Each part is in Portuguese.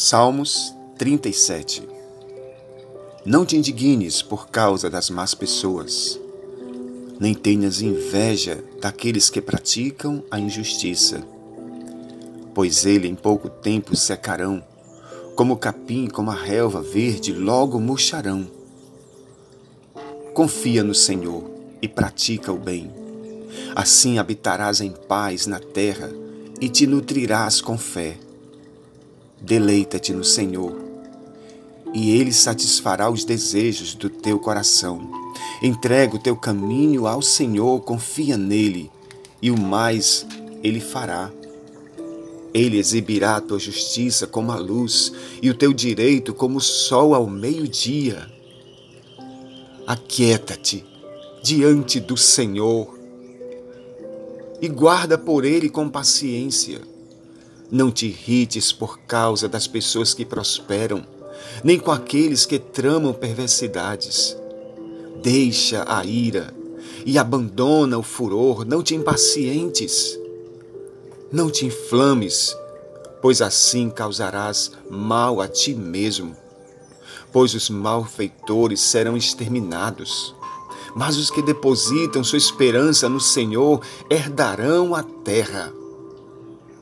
Salmos 37 Não te indignes por causa das más pessoas, nem tenhas inveja daqueles que praticam a injustiça, pois ele em pouco tempo secarão, como o capim, como a relva verde, logo murcharão. Confia no Senhor e pratica o bem. Assim habitarás em paz na terra e te nutrirás com fé Deleita-te no Senhor, e Ele satisfará os desejos do teu coração. Entrega o teu caminho ao Senhor, confia nele, e o mais Ele fará. Ele exibirá a tua justiça como a luz e o teu direito como o sol ao meio-dia. Aquieta-te diante do Senhor e guarda por ele com paciência não te irrites por causa das pessoas que prosperam, nem com aqueles que tramam perversidades. Deixa a ira e abandona o furor, não te impacientes. Não te inflames, pois assim causarás mal a ti mesmo. Pois os malfeitores serão exterminados, mas os que depositam sua esperança no Senhor herdarão a terra.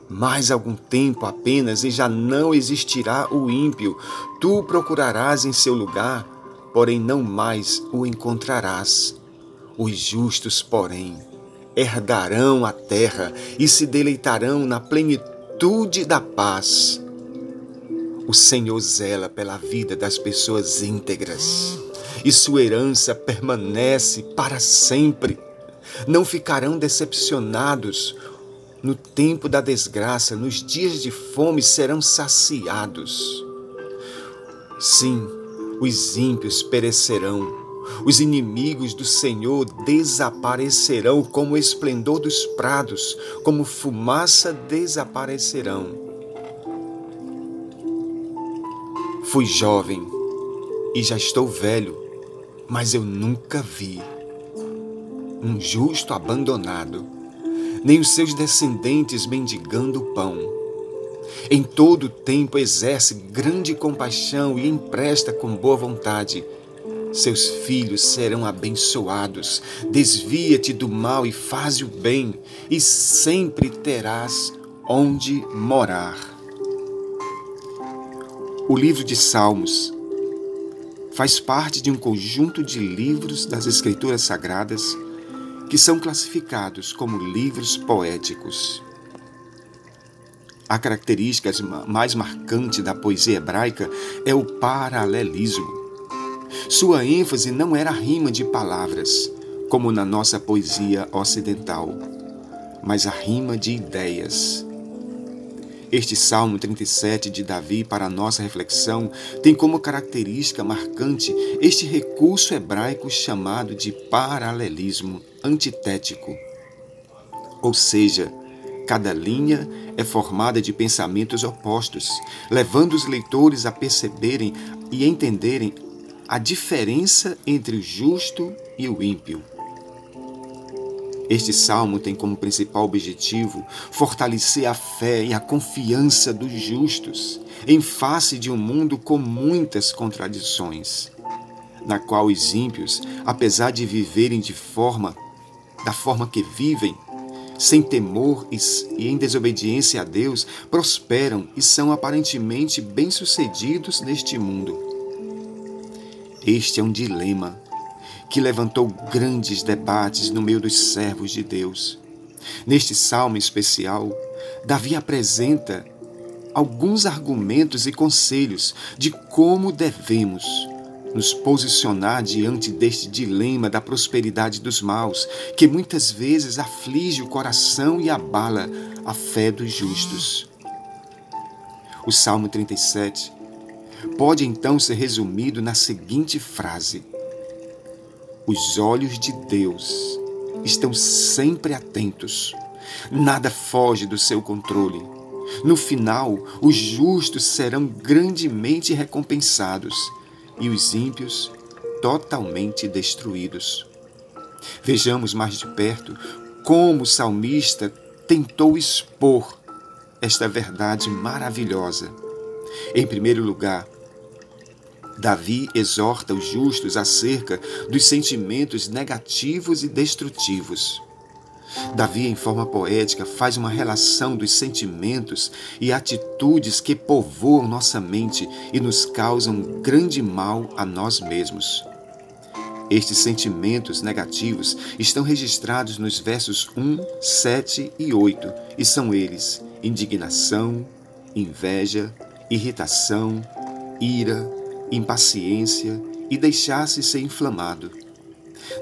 Mais algum tempo apenas e já não existirá o ímpio. Tu procurarás em seu lugar, porém não mais o encontrarás. Os justos, porém, herdarão a terra e se deleitarão na plenitude da paz. O Senhor zela pela vida das pessoas íntegras e sua herança permanece para sempre. Não ficarão decepcionados no tempo da desgraça, nos dias de fome, serão saciados. Sim, os ímpios perecerão, os inimigos do Senhor desaparecerão como o esplendor dos prados, como fumaça desaparecerão. Fui jovem e já estou velho, mas eu nunca vi um justo abandonado nem os seus descendentes mendigando pão. Em todo tempo exerce grande compaixão e empresta com boa vontade. Seus filhos serão abençoados. Desvia-te do mal e faz o bem, e sempre terás onde morar. O livro de Salmos faz parte de um conjunto de livros das Escrituras Sagradas que são classificados como livros poéticos. A característica mais marcante da poesia hebraica é o paralelismo. Sua ênfase não era a rima de palavras, como na nossa poesia ocidental, mas a rima de ideias. Este Salmo 37 de Davi, para a nossa reflexão, tem como característica marcante este recurso hebraico chamado de paralelismo antitético. Ou seja, cada linha é formada de pensamentos opostos, levando os leitores a perceberem e entenderem a diferença entre o justo e o ímpio. Este salmo tem como principal objetivo fortalecer a fé e a confiança dos justos em face de um mundo com muitas contradições, na qual os ímpios, apesar de viverem de forma da forma que vivem, sem temor e em desobediência a Deus, prosperam e são aparentemente bem-sucedidos neste mundo. Este é um dilema que levantou grandes debates no meio dos servos de Deus. Neste salmo especial, Davi apresenta alguns argumentos e conselhos de como devemos nos posicionar diante deste dilema da prosperidade dos maus, que muitas vezes aflige o coração e abala a fé dos justos. O Salmo 37 pode então ser resumido na seguinte frase: Os olhos de Deus estão sempre atentos, nada foge do seu controle. No final, os justos serão grandemente recompensados e os ímpios totalmente destruídos. Vejamos mais de perto como o salmista tentou expor esta verdade maravilhosa. Em primeiro lugar, Davi exorta os justos acerca dos sentimentos negativos e destrutivos. Davi, em forma poética, faz uma relação dos sentimentos e atitudes que povoam nossa mente e nos causam grande mal a nós mesmos. Estes sentimentos negativos estão registrados nos versos 1, 7 e 8 e são eles: indignação, inveja, irritação, ira, impaciência e deixar-se ser inflamado.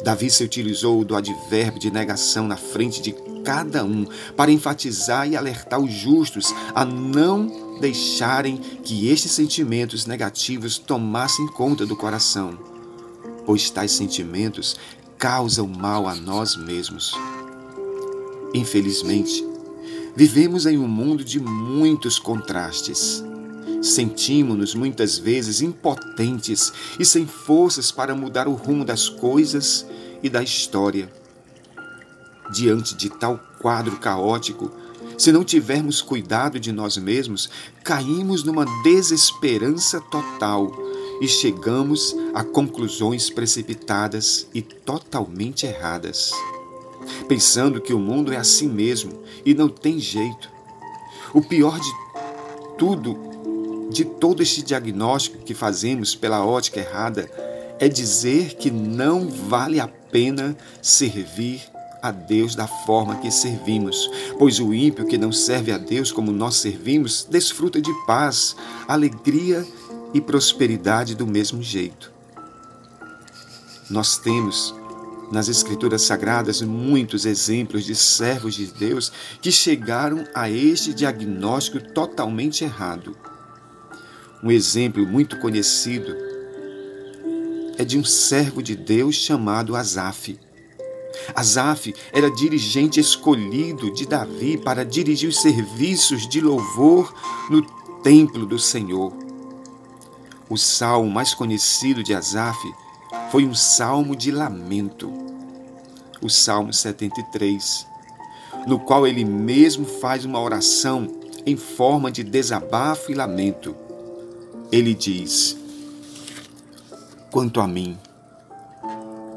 Davi se utilizou do advérbio de negação na frente de cada um para enfatizar e alertar os justos a não deixarem que estes sentimentos negativos tomassem conta do coração, pois tais sentimentos causam mal a nós mesmos. Infelizmente, vivemos em um mundo de muitos contrastes. Sentimos-nos muitas vezes impotentes e sem forças para mudar o rumo das coisas e da história. Diante de tal quadro caótico, se não tivermos cuidado de nós mesmos, caímos numa desesperança total e chegamos a conclusões precipitadas e totalmente erradas. Pensando que o mundo é assim mesmo e não tem jeito. O pior de tudo de todo este diagnóstico que fazemos pela ótica errada é dizer que não vale a pena servir a Deus da forma que servimos, pois o ímpio que não serve a Deus como nós servimos desfruta de paz, alegria e prosperidade do mesmo jeito. Nós temos nas Escrituras Sagradas muitos exemplos de servos de Deus que chegaram a este diagnóstico totalmente errado. Um exemplo muito conhecido é de um servo de Deus chamado Asaf. Asaf era dirigente escolhido de Davi para dirigir os serviços de louvor no templo do Senhor. O salmo mais conhecido de Asaf foi um salmo de lamento, o Salmo 73, no qual ele mesmo faz uma oração em forma de desabafo e lamento ele diz: Quanto a mim,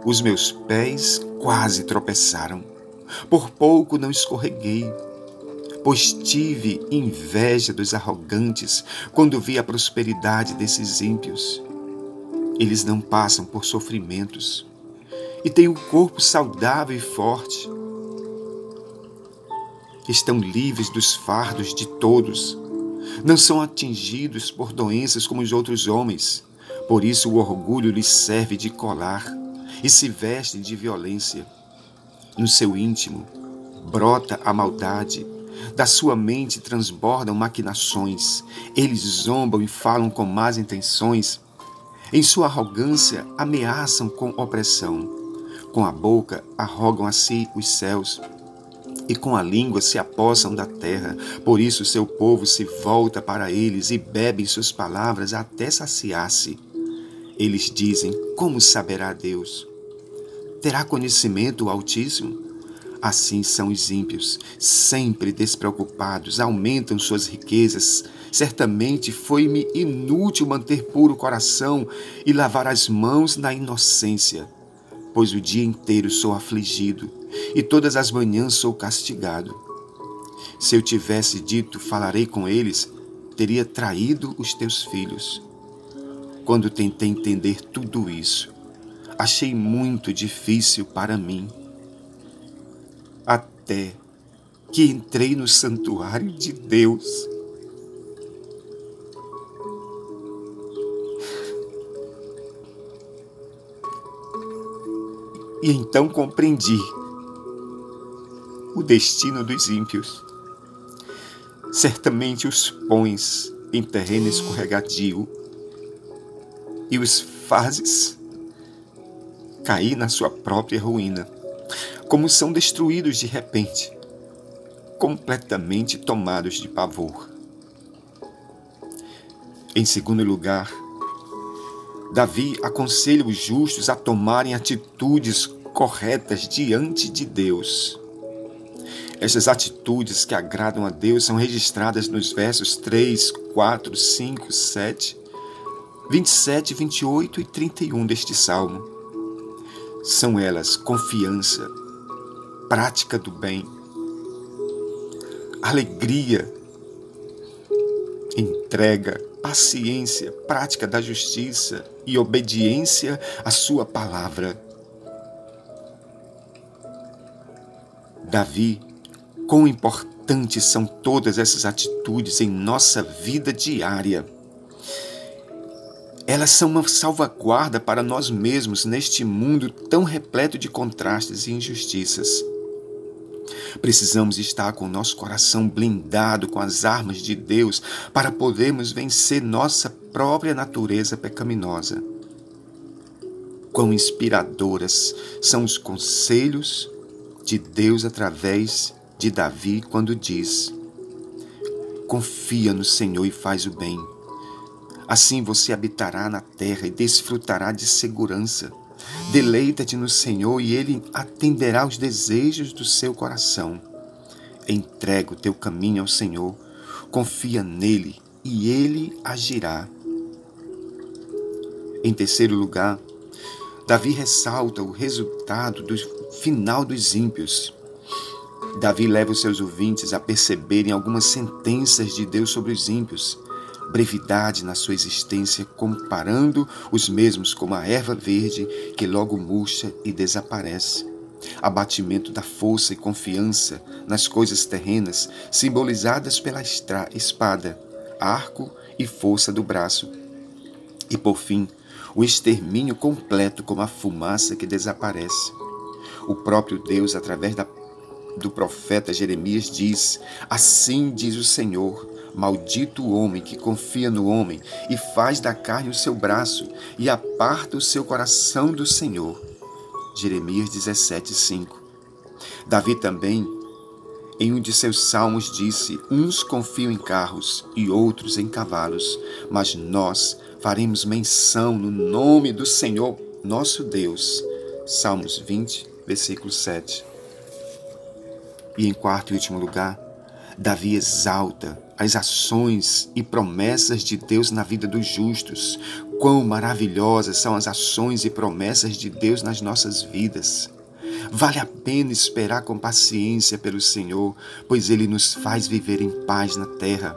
os meus pés quase tropeçaram, por pouco não escorreguei, pois tive inveja dos arrogantes quando vi a prosperidade desses ímpios. Eles não passam por sofrimentos e têm um corpo saudável e forte. Estão livres dos fardos de todos não são atingidos por doenças como os outros homens. Por isso o orgulho lhes serve de colar e se veste de violência. No seu íntimo brota a maldade, da sua mente transbordam maquinações. Eles zombam e falam com más intenções. Em sua arrogância ameaçam com opressão. Com a boca arrogam a si os céus e com a língua se apossam da terra. Por isso seu povo se volta para eles e bebe suas palavras até saciar-se. Eles dizem: Como saberá Deus? Terá conhecimento o Altíssimo? Assim são os ímpios, sempre despreocupados, aumentam suas riquezas. Certamente foi-me inútil manter puro o coração e lavar as mãos na inocência, pois o dia inteiro sou afligido e todas as manhãs sou castigado. Se eu tivesse dito, falarei com eles, teria traído os teus filhos. Quando tentei entender tudo isso, achei muito difícil para mim. Até que entrei no santuário de Deus. E então compreendi o destino dos ímpios. Certamente os pões em terreno escorregadio e os fazes cair na sua própria ruína, como são destruídos de repente, completamente tomados de pavor. Em segundo lugar, Davi aconselha os justos a tomarem atitudes corretas diante de Deus. Estas atitudes que agradam a Deus são registradas nos versos 3, 4, 5, 7, 27, 28 e 31 deste salmo. São elas confiança, prática do bem, alegria, entrega, paciência, prática da justiça e obediência à Sua palavra. Davi, quão importantes são todas essas atitudes em nossa vida diária. Elas são uma salvaguarda para nós mesmos neste mundo tão repleto de contrastes e injustiças. Precisamos estar com o nosso coração blindado com as armas de Deus para podermos vencer nossa própria natureza pecaminosa. Quão inspiradoras são os conselhos de Deus através de Davi quando diz: Confia no Senhor e faz o bem. Assim você habitará na terra e desfrutará de segurança. Deleita-te no Senhor e Ele atenderá os desejos do seu coração. Entrega o teu caminho ao Senhor, confia nele e Ele agirá. Em terceiro lugar, Davi ressalta o resultado do final dos ímpios. Davi leva os seus ouvintes a perceberem algumas sentenças de Deus sobre os ímpios, brevidade na sua existência, comparando os mesmos como a erva verde que logo murcha e desaparece. Abatimento da força e confiança nas coisas terrenas, simbolizadas pela espada, arco e força do braço. E por fim, o extermínio completo como a fumaça que desaparece. O próprio Deus, através da, do profeta Jeremias, diz: Assim diz o Senhor: Maldito o homem que confia no homem e faz da carne o seu braço e aparta o seu coração do Senhor. Jeremias 17, 5. Davi também, em um de seus salmos, disse: Uns confiam em carros e outros em cavalos, mas nós faremos menção no nome do Senhor nosso Deus. Salmos 20, versículo 7. E em quarto e último lugar, Davi exalta as ações e promessas de Deus na vida dos justos. Quão maravilhosas são as ações e promessas de Deus nas nossas vidas. Vale a pena esperar com paciência pelo Senhor, pois Ele nos faz viver em paz na terra.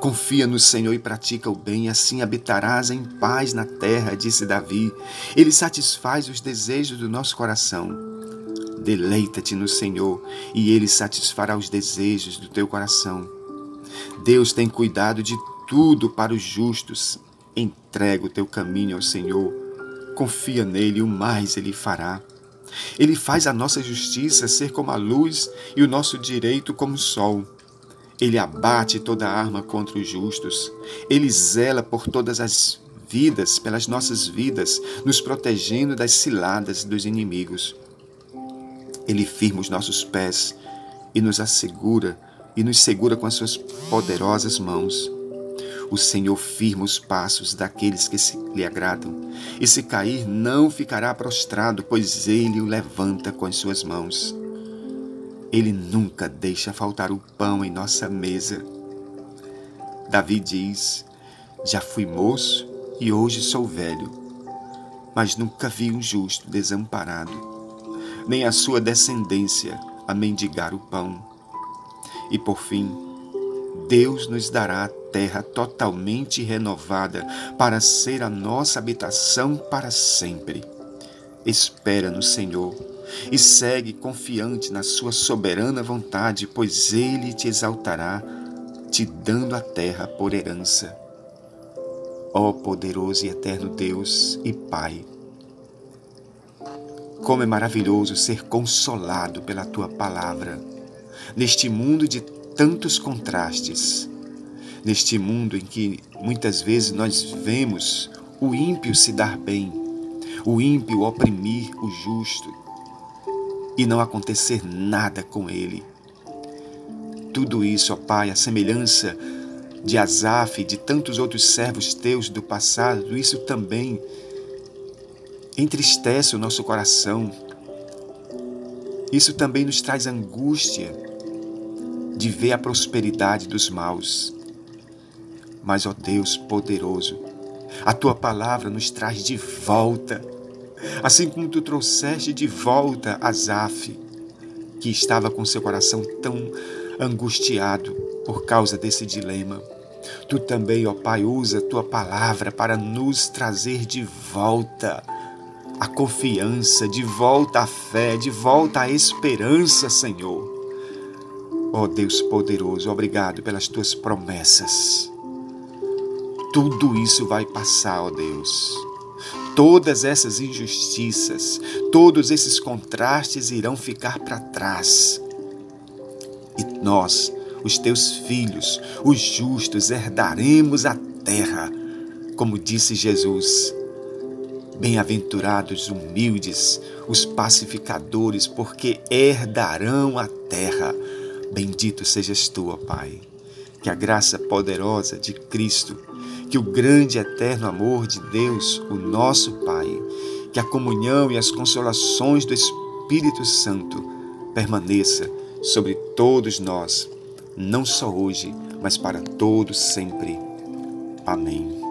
Confia no Senhor e pratica o bem, assim habitarás em paz na terra, disse Davi. Ele satisfaz os desejos do nosso coração. Deleita-te no Senhor e Ele satisfará os desejos do teu coração. Deus tem cuidado de tudo para os justos. Entrega o teu caminho ao Senhor. Confia nele e o mais ele fará. Ele faz a nossa justiça ser como a luz e o nosso direito como o sol. Ele abate toda arma contra os justos. Ele zela por todas as vidas, pelas nossas vidas, nos protegendo das ciladas dos inimigos. Ele firma os nossos pés e nos assegura e nos segura com as suas poderosas mãos. O Senhor firma os passos daqueles que se lhe agradam, e se cair não ficará prostrado, pois ele o levanta com as suas mãos. Ele nunca deixa faltar o pão em nossa mesa. Davi diz: Já fui moço e hoje sou velho, mas nunca vi um justo desamparado, nem a sua descendência a mendigar o pão. E por fim, Deus nos dará a terra totalmente renovada para ser a nossa habitação para sempre. Espera no Senhor e segue confiante na sua soberana vontade, pois ele te exaltará, te dando a terra por herança. Ó poderoso e eterno Deus e Pai, como é maravilhoso ser consolado pela tua palavra, neste mundo de tantos contrastes, neste mundo em que muitas vezes nós vemos o ímpio se dar bem, o ímpio oprimir o justo, e não acontecer nada com ele. Tudo isso, ó Pai, a semelhança de Asaf e de tantos outros servos teus do passado, isso também entristece o nosso coração. Isso também nos traz angústia de ver a prosperidade dos maus. Mas, ó Deus poderoso, a tua palavra nos traz de volta, assim como tu trouxeste de volta Azaf, que estava com seu coração tão angustiado por causa desse dilema. Tu também, ó Pai, usa a tua palavra para nos trazer de volta a confiança, de volta a fé, de volta a esperança, Senhor. Ó Deus poderoso, obrigado pelas tuas promessas. Tudo isso vai passar, ó Deus. Todas essas injustiças, todos esses contrastes irão ficar para trás. E nós, os teus filhos, os justos, herdaremos a terra, como disse Jesus. Bem-aventurados humildes, os pacificadores, porque herdarão a terra. Bendito sejas tu, ó Pai. Que a graça poderosa de Cristo, que o grande eterno amor de Deus, o nosso Pai, que a comunhão e as consolações do Espírito Santo permaneça sobre todos nós, não só hoje, mas para todos sempre. Amém.